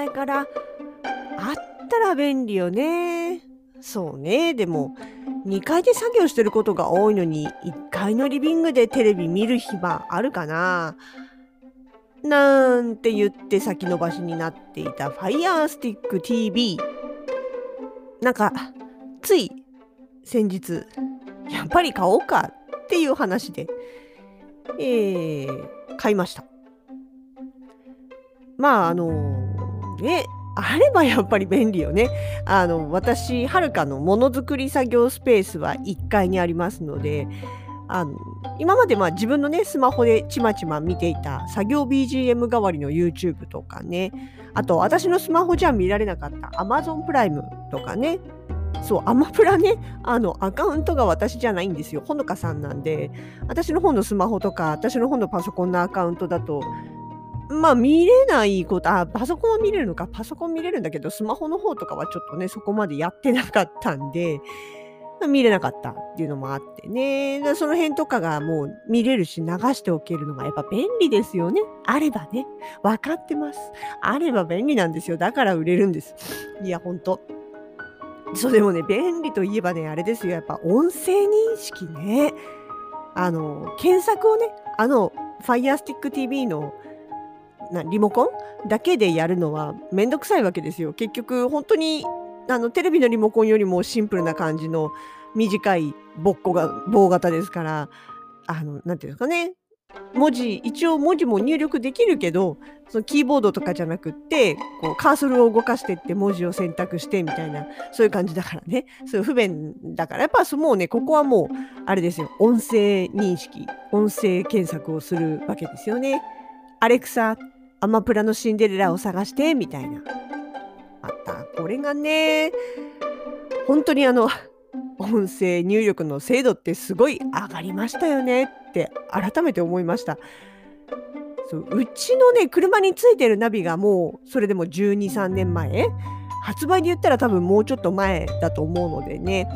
前からあったら便利よね。そうね。でも2階で作業してることが多いのに1階のリビングでテレビ見る暇あるかななんて言って先延ばしになっていた Fire Stick TV。なんかつい先日やっぱり買おうかっていう話で、えー、買いました。まああのねあればやっぱり便利よね。あの私はるかのものづくり作業スペースは1階にありますのであの今までまあ自分のねスマホでちまちま見ていた作業 BGM 代わりの YouTube とかねあと私のスマホじゃ見られなかった Amazon プライムとかねそうアマプラねあのアカウントが私じゃないんですよほのかさんなんで私の方のスマホとか私の方のパソコンのアカウントだとまあ見れないこと、あ、パソコンは見れるのか、パソコン見れるんだけど、スマホの方とかはちょっとね、そこまでやってなかったんで、見れなかったっていうのもあってね。その辺とかがもう見れるし流しておけるのがやっぱ便利ですよね。あればね。分かってます。あれば便利なんですよ。だから売れるんです。いや、ほんと。そうでもね、便利といえばね、あれですよ。やっぱ音声認識ね。あの、検索をね、あの、Fire Stick TV のなリモコンだけでやるのはめんどくさいわけですよ。結局本当にあのテレビのリモコンよりもシンプルな感じの短いぼっこが棒型ですからあのなんていうんですかね文字一応文字も入力できるけどそのキーボードとかじゃなくってこうカーソルを動かしてって文字を選択してみたいなそういう感じだからねそういう不便だからやっぱもうねここはもうあれですよ音声認識音声検索をするわけですよね。アレクサアマプラのシンデレラを探してみたいな。またこれがね本当にあの音声入力の精度ってすごい上がりましたよねって改めて思いました。そううちのね車についてるナビがもうそれでも123年前発売で言ったら多分もうちょっと前だと思うのでね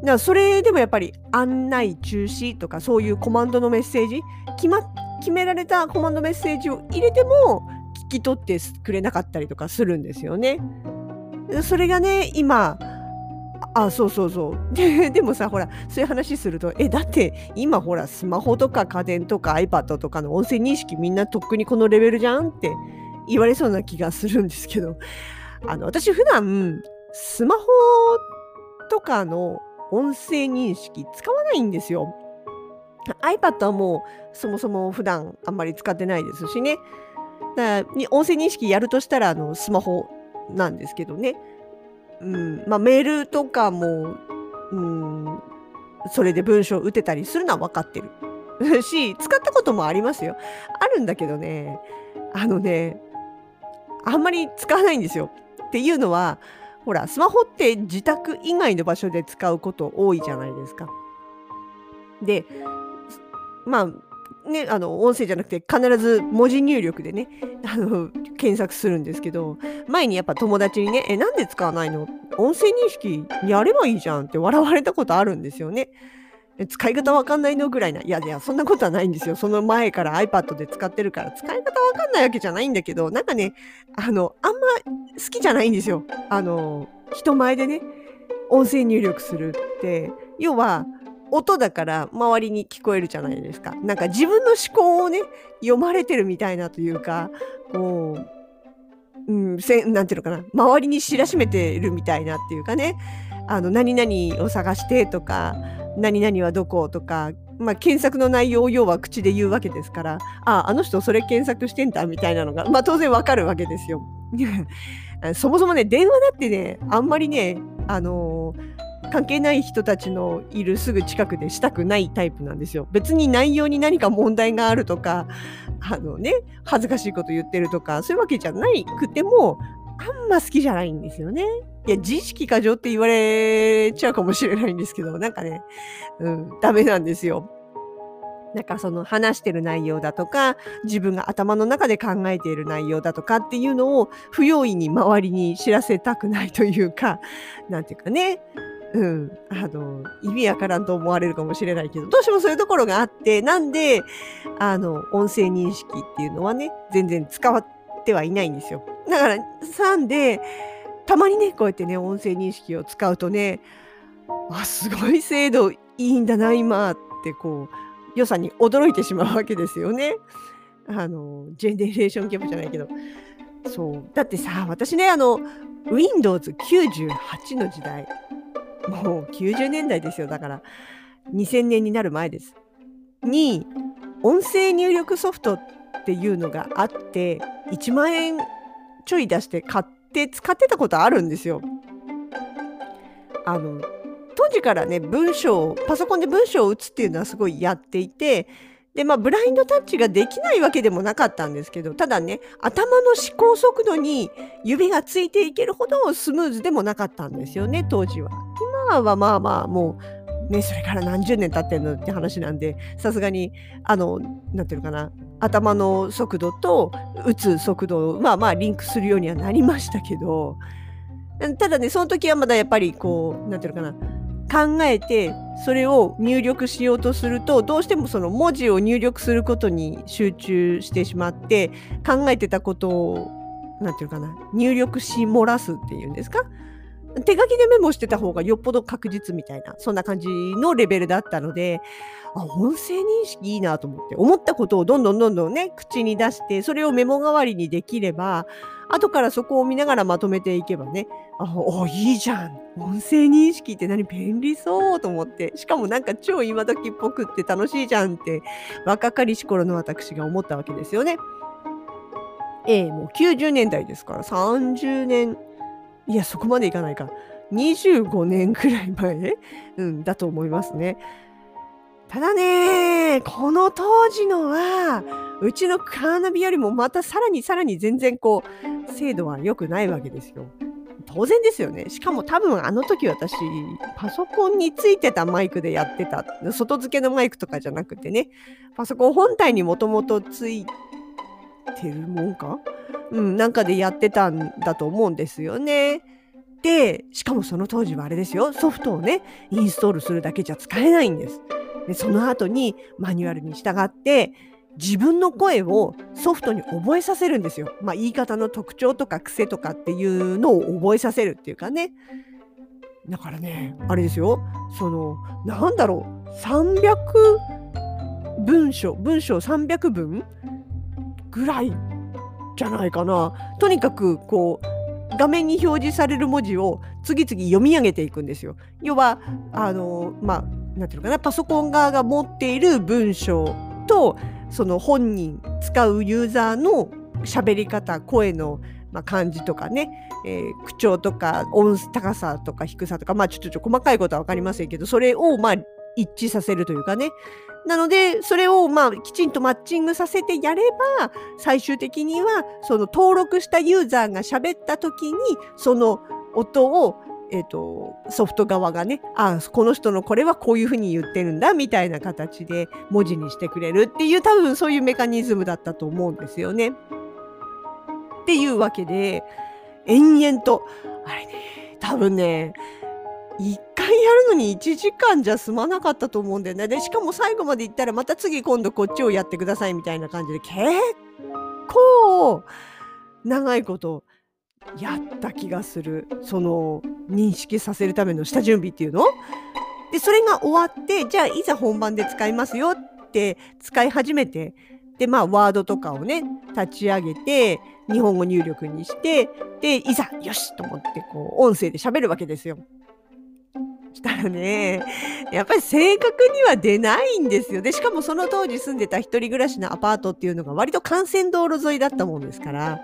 だからそれでもやっぱり案内中止とかそういうコマンドのメッセージ決まっ決められたコマンドメッセージを入れても聞き取ってくれなかったりとかするんですよね。それがね今あそうそうそうで でもさほらそういう話するとえだって今ほらスマホとか家電とか iPad とかの音声認識みんなとっくにこのレベルじゃんって言われそうな気がするんですけどあの私普段スマホとかの音声認識使わないんですよ。iPad はもうそもそも普段あんまり使ってないですしね。だから音声認識やるとしたらあのスマホなんですけどね。うんまあ、メールとかも、うん、それで文章打てたりするのは分かってる し使ったこともありますよ。あるんだけどねあのねあんまり使わないんですよ。っていうのはほらスマホって自宅以外の場所で使うこと多いじゃないですか。でまあねあの音声じゃなくて必ず文字入力でねあの検索するんですけど前にやっぱ友達にね「えなんで使わないの音声認識やればいいじゃん」って笑われたことあるんですよね。使い方わかんないの？ぐらいな。いやいや、そんなことはないんですよ。その前から iPad で使ってるから、使い方わかんないわけじゃないんだけど、なんかね、あの、あんま好きじゃないんですよ。あの、人前でね、音声入力するって。要は、音だから周りに聞こえるじゃないですか。なんか自分の思考をね、読まれてるみたいなというか、こう、うん、せなんていうのかな、周りに知らしめてるみたいなっていうかね、あの、何々を探してとか、何々はどことか、まあ、検索の内容を要は口で言うわけですから、あ、あの人それ検索してんだみたいなのが、まあ当然わかるわけですよ。そもそもね、電話だってね、あんまりね、あの関係ない人たちのいるすぐ近くでしたくないタイプなんですよ。別に内容に何か問題があるとか、あのね、恥ずかしいこと言ってるとか、そういうわけじゃなくても、あんま好きじゃないんですよね。いや、自意識過剰って言われちゃうかもしれないんですけど、なんかね、うん、ダメなんですよ。なんかその話してる内容だとか、自分が頭の中で考えている内容だとかっていうのを不用意に周りに知らせたくないというか、なんていうかね、うん、あの、意味わからんと思われるかもしれないけど、どうしてもそういうところがあって、なんで、あの、音声認識っていうのはね、全然使ってはいないんですよ。だから、3で、たまにね、こうやってね、音声認識を使うとね、あ、すごい精度いいんだな、今ってこう、良さに驚いてしまうわけですよね。あの、ジェネレーションギャップじゃないけど。そう。だってさ、私ね、あの、Windows 98の時代、もう90年代ですよ。だから、2000年になる前です。に、音声入力ソフトっていうのがあって、1万円ちょい出して買って使ってたことあるんですよ。あの、当時からね、文章パソコンで文章を打つっていうのはすごいやっていて、で、まあ、ブラインドタッチができないわけでもなかったんですけど、ただね、頭の思考速度に指がついていけるほどスムーズでもなかったんですよね、当時は。今はまあまあ、もう、ね、それから何十年経ってんのって話なんで、さすがに、あの、なんていうのかな、頭の速度と打つ速度を、まあまあ、リンクするようにはなりましたけど、ただね、その時はまだやっぱりこう、なんていうのかな、考えてそれを入力しようとするとどうしてもその文字を入力することに集中してしまって考えてたことを何て言うかな入力し漏らすっていうんですか？手書きでメモしてた方がよっぽど確実みたいなそんな感じのレベルだったのであ音声認識いいなと思って思ったことをどんどんどんどんね口に出してそれをメモ代わりにできれば後からそこを見ながらまとめていけばね、あ、お、いいじゃん。音声認識って何便利そうと思って。しかもなんか超今時っぽくって楽しいじゃんって、若かりし頃の私が思ったわけですよね。ええもう90年代ですから30年、いや、そこまでいかないか。25年くらい前、うん、だと思いますね。ただね、この当時のは、うちのカーナビよりもまたさらにさらに全然こう、精度は良くないわけですよ。当然ですよね。しかも多分あの時私、パソコンについてたマイクでやってた。外付けのマイクとかじゃなくてね、パソコン本体にもともとついてるもんか？うん、なんかでやってたんだと思うんですよね。で、しかもその当時はあれですよ、ソフトをね、インストールするだけじゃ使えないんです。でその後にマニュアルに従って自分の声をソフトに覚えさせるんですよ。まあ、言い方の特徴とか癖とかっていうのを覚えさせるっていうかね。だからね、あれですよ。その、なんだろう。300文章、文章300文ぐらいじゃないかな。とにかく、こう、画面に表示される文字を次々読み上げていくんですよ。要は、あの、まあ、なんていうのかなパソコン側が持っている文章とその本人使うユーザーの喋り方声の、まあ、感じとかね、えー、口調とか音高さとか低さとかまあちょっと細かいことは分かりませんけどそれをまあ一致させるというかねなのでそれをまあきちんとマッチングさせてやれば最終的にはその登録したユーザーが喋った時にその音をえーと、ソフト側がねあこの人のこれはこういうふうに言ってるんだみたいな形で文字にしてくれるっていう多分そういうメカニズムだったと思うんですよね。っていうわけで延々とあれね多分ね1回やるのに1時間じゃ済まなかったと思うんだよね。でしかも最後まで行ったらまた次今度こっちをやってくださいみたいな感じで結構長いことやった気がするその認識させるための下準備っていうの？でそれが終わってじゃあいざ本番で使いますよって使い始めてでまあワードとかをね立ち上げて日本語入力にしてでいざよしと思ってこう音声で喋るわけですよ。したらねやっぱり正確には出ないんですよ。でしかもその当時住んでた一人暮らしのアパートっていうのが割と幹線道路沿いだったもんですから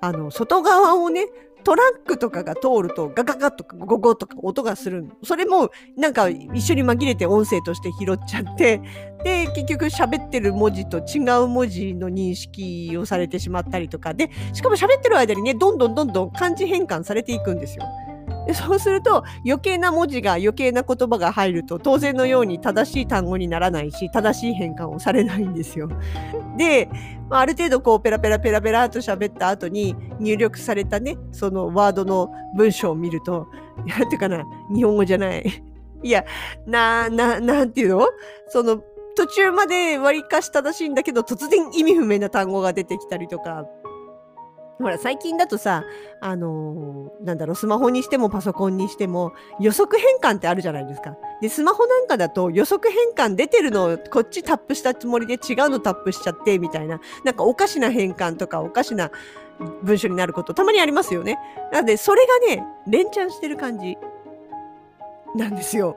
あの外側をねトラックとかが通るとガガガとかゴゴとか音がする。それもなんか一緒に紛れて音声として拾っちゃって、で、結局喋ってる文字と違う文字の認識をされてしまったりとかで、しかも喋ってる間にね、どんどんどんどん漢字変換されていくんですよ。でそうすると余計な文字が余計な言葉が入ると当然のように正しい単語にならないし正しい変換をされないんですよ。で、まあ、ある程度こうペラペラペラペラと喋った後に入力されたねそのワードの文章を見るとなんていうかな日本語じゃない。いやなななんていうの？その途中まで割かし正しいんだけど突然意味不明な単語が出てきたりとか。ほら、最近だとさ、あのー、なんだろう、スマホにしてもパソコンにしても予測変換ってあるじゃないですか。で、スマホなんかだと予測変換出てるのをこっちタップしたつもりで違うのタップしちゃってみたいな、なんかおかしな変換とかおかしな文章になることたまにありますよね。なので、それがね、連チャンしてる感じなんですよ。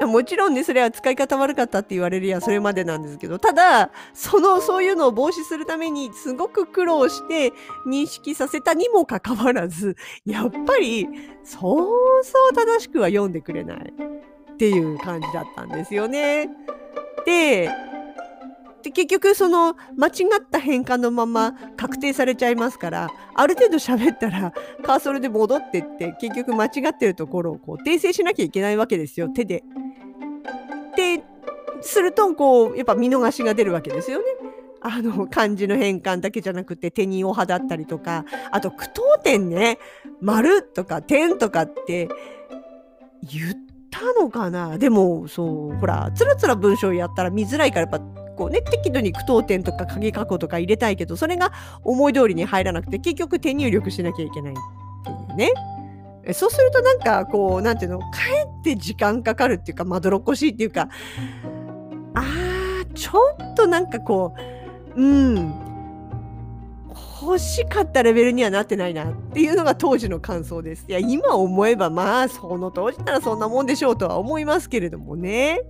もちろんね、それは使い方悪かったって言われるやそれまでなんですけど、ただ、その、そういうのを防止するためにすごく苦労して認識させたにもかかわらず、やっぱり、そうそう正しくは読んでくれないっていう感じだったんですよね。で、で結局その間違った変換のまま確定されちゃいますからある程度喋ったらカーソルで戻ってって結局間違ってるところをこう訂正しなきゃいけないわけですよ手で。でするとこうやっぱ見逃しが出るわけですよね。あの漢字の変換だけじゃなくて手におはだったりとかあと句読点ね丸とか点とかって言ったのかなでもそうほらつらつら文章やったら見づらいからやっぱこうね適度に句読点とか鍵括弧とか入れたいけどそれが思い通りに入らなくて結局手入力しなきゃいけないっていうね。そうするとなんかこうなんていうのかえって時間かかるっていうかまどろっこしいっていうかあーちょっとなんかこううん欲しかったレベルにはなってないなっていうのが当時の感想です。いや今思えばまあその当時ならそんなもんでしょうとは思いますけれどもね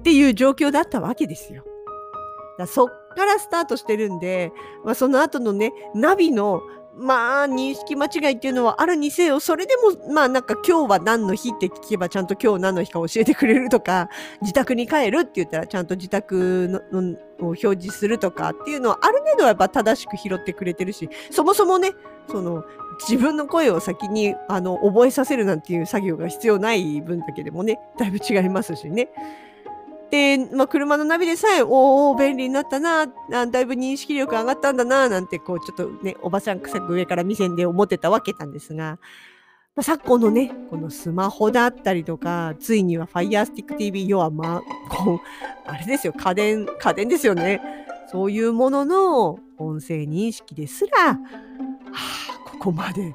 っていう状況だったわけですよ。だそっからスタートしてるんで、まあ、その後のねナビのまあ、認識間違いっていうのはあるにせよ、それでも、まあなんか今日は何の日って聞けばちゃんと今日何の日か教えてくれるとか、自宅に帰るって言ったらちゃんと自宅のを表示するとかっていうのはある程度はやっぱ正しく拾ってくれてるし、そもそもね、その自分の声を先にあの覚えさせるなんていう作業が必要ない分だけでもね、だいぶ違いますしね。で、まあ、車のナビでさえ、おお、便利になったな、あだいぶ認識力上がったんだな、なんて、こう、ちょっとね、おばさん臭く上から目線で思ってたわけなんですが、まあ、昨今のね、このスマホだったりとか、ついには Fire Stick TV、要はまあ、こう、あれですよ、家電、家電ですよね。そういうものの音声認識ですら、はあ、ここまで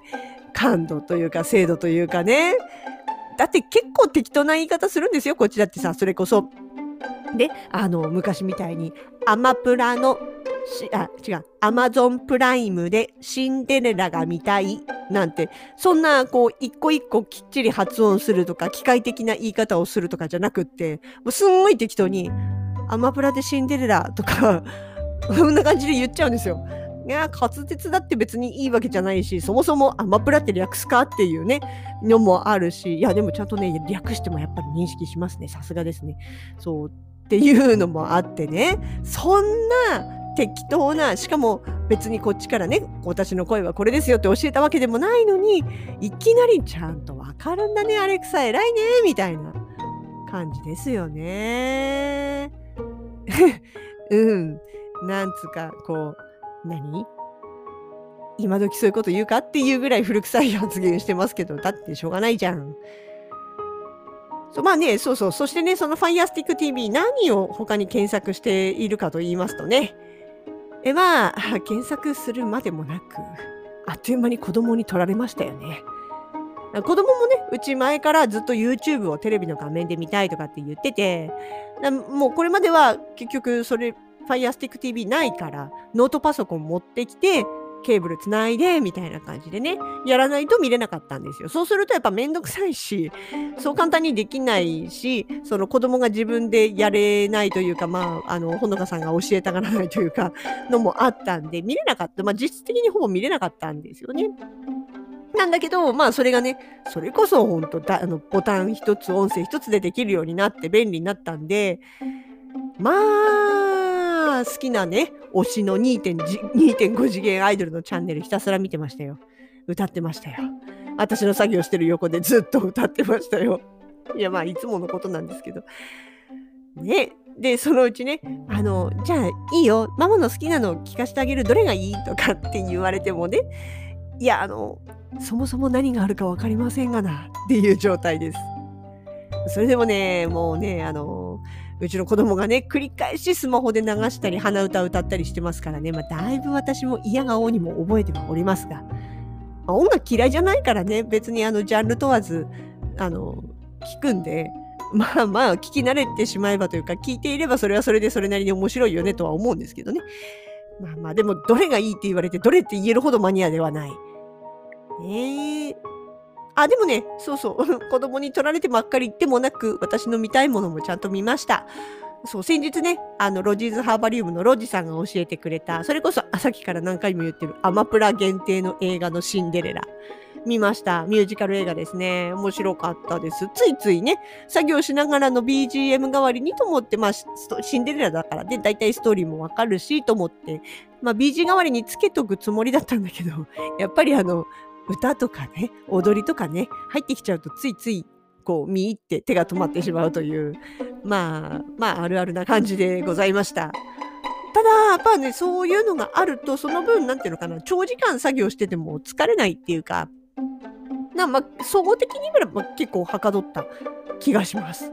感度というか精度というかね。だって結構適当な言い方するんですよ、こっちだってさ、それこそ。で、あの、昔みたいに、アマプラの、あ、違う、アマゾンプライムでシンデレラが見たいなんて、そんな、こう、一個一個きっちり発音するとか、機械的な言い方をするとかじゃなくって、もうすんごい適当に、アマプラでシンデレラとか こんな感じで言っちゃうんですよ。いや、滑舌だって別にいいわけじゃないし、そもそもアマプラって略すかっていうね、のもあるし、いや、でもちゃんとね、略してもやっぱり認識しますね。さすがですね。そう。っていうのもあってねそんな適当なしかも別にこっちからね私の声はこれですよって教えたわけでもないのにいきなりちゃんとわかるんだねアレクサ偉いねみたいな感じですよね。うんなんつうかこう何？今時そういうこと言うか？っていうぐらい古臭い発言してますけどだってしょうがないじゃん。そうまあね、そうそう。そしてね、その Firestick TV 何を他に検索しているかと言いますとね、えまあ、検索するまでもなく、あっという間に子供に取られましたよね。子供もね、うち前からずっと YouTube をテレビの画面で見たいとかって言ってて、もうこれまでは結局それ Firestick TV ないから、ノートパソコン持ってきて、ケーブルつないで、みたいな感じでね、やらないと見れなかったんですよ。そうするとやっぱめんどくさいし、そう簡単にできないし、その子供が自分でやれないというか、まあ、あの、ほのかさんが教えたがらないというか、のもあったんで、見れなかった。まあ、実質的にほぼ見れなかったんですよね。なんだけど、まあそれがね、それこそ本当だあのボタン一つ、音声一つでできるようになって便利になったんで、まあ、好きなね、推しの2.5次元アイドルのチャンネルひたすら見てましたよ。歌ってましたよ。私の作業してる横でずっと歌ってましたよ。いや、まあ、いつものことなんですけど。ね。で、そのうちね、あの、じゃあいいよ、ママの好きなの聞かせてあげる、どれがいいとかって言われてもね、いや、あの、そもそも何があるか分かりませんがなっていう状態です。それでもね、もうね、あの、うちの子供がね、繰り返しスマホで流したり、鼻歌歌ったりしてますからね、まあ、だいぶ私も嫌顔にも覚えてはおりますが、まあ、音楽嫌いじゃないからね、別にあの、ジャンル問わず、あの、聞くんで、まあまあ、聞き慣れてしまえばというか、聞いていればそれはそれでそれなりに面白いよねとは思うんですけどね。まあまあ、でも、どれがいいって言われて、どれって言えるほどマニアではない。ねえ。あ、でもね、そうそう、子供に取られてばっかりでもなく、私の見たいものもちゃんと見ました。そう、先日ね、あの、ロジーズハーバリウムのロジさんが教えてくれた、それこそ、さっきから何回も言ってる、アマプラ限定の映画のシンデレラ。見ました。ミュージカル映画ですね。面白かったです。ついついね、作業しながらの BGM 代わりにと思って、まあ、シンデレラだからで、だいたいストーリーもわかるし、と思って、まあ、BG 代わりにつけとくつもりだったんだけど、やっぱりあの、歌とかね、踊りとかね、入ってきちゃうとついついこう見入って手が止まってしまうという、まあ、まあ、あるあるな感じでございました。ただ、やっぱね、そういうのがあると、その分、なんていうのかな、長時間作業してても疲れないっていうか、なまあ、総合的に見れば結構はかどった気がします。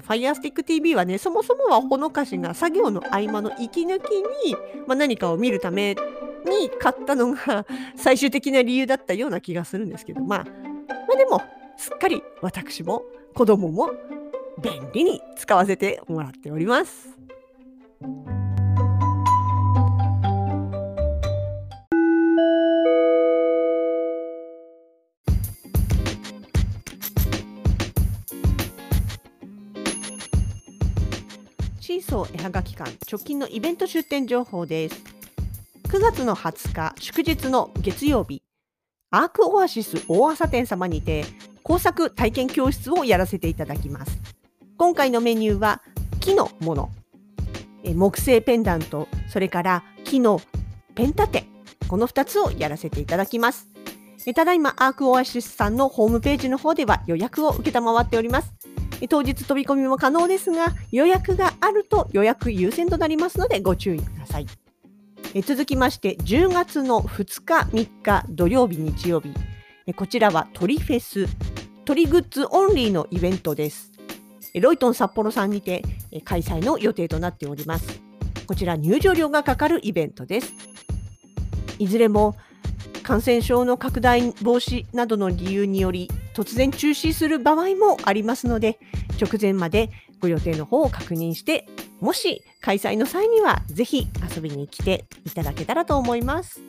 Firestick TV はね、そもそもはほのかしが作業の合間の息抜きに、まあ、何かを見るために買ったのが最終的な理由だったような気がするんですけど、まあ、まあでも、すっかり私も子供も便利に使わせてもらっております。シーソー絵はがき館直近のイベント出店情報です。9月の20日祝日の月曜日、アークオアシス大朝店様にて工作体験教室をやらせていただきます。今回のメニューは木のもの、木製ペンダント、それから木のペン立て、この2つをやらせていただきます。ただいまアークオアシスさんのホームページの方では予約を受けたまわっております。当日飛び込みも可能ですが、予約があると予約優先となりますのでご注意ください。え続きまして10月の2日3日土曜日日曜日。えこちらは鳥フェス鳥グッズオンリーのイベントです。ロイトン札幌さんにて開催の予定となっております。こちら入場料がかかるイベントです。いずれも感染症の拡大防止などの理由により突然中止する場合もありますので直前までご予定の方を確認してもし開催の際にはぜひ遊びに来ていただけたらと思います。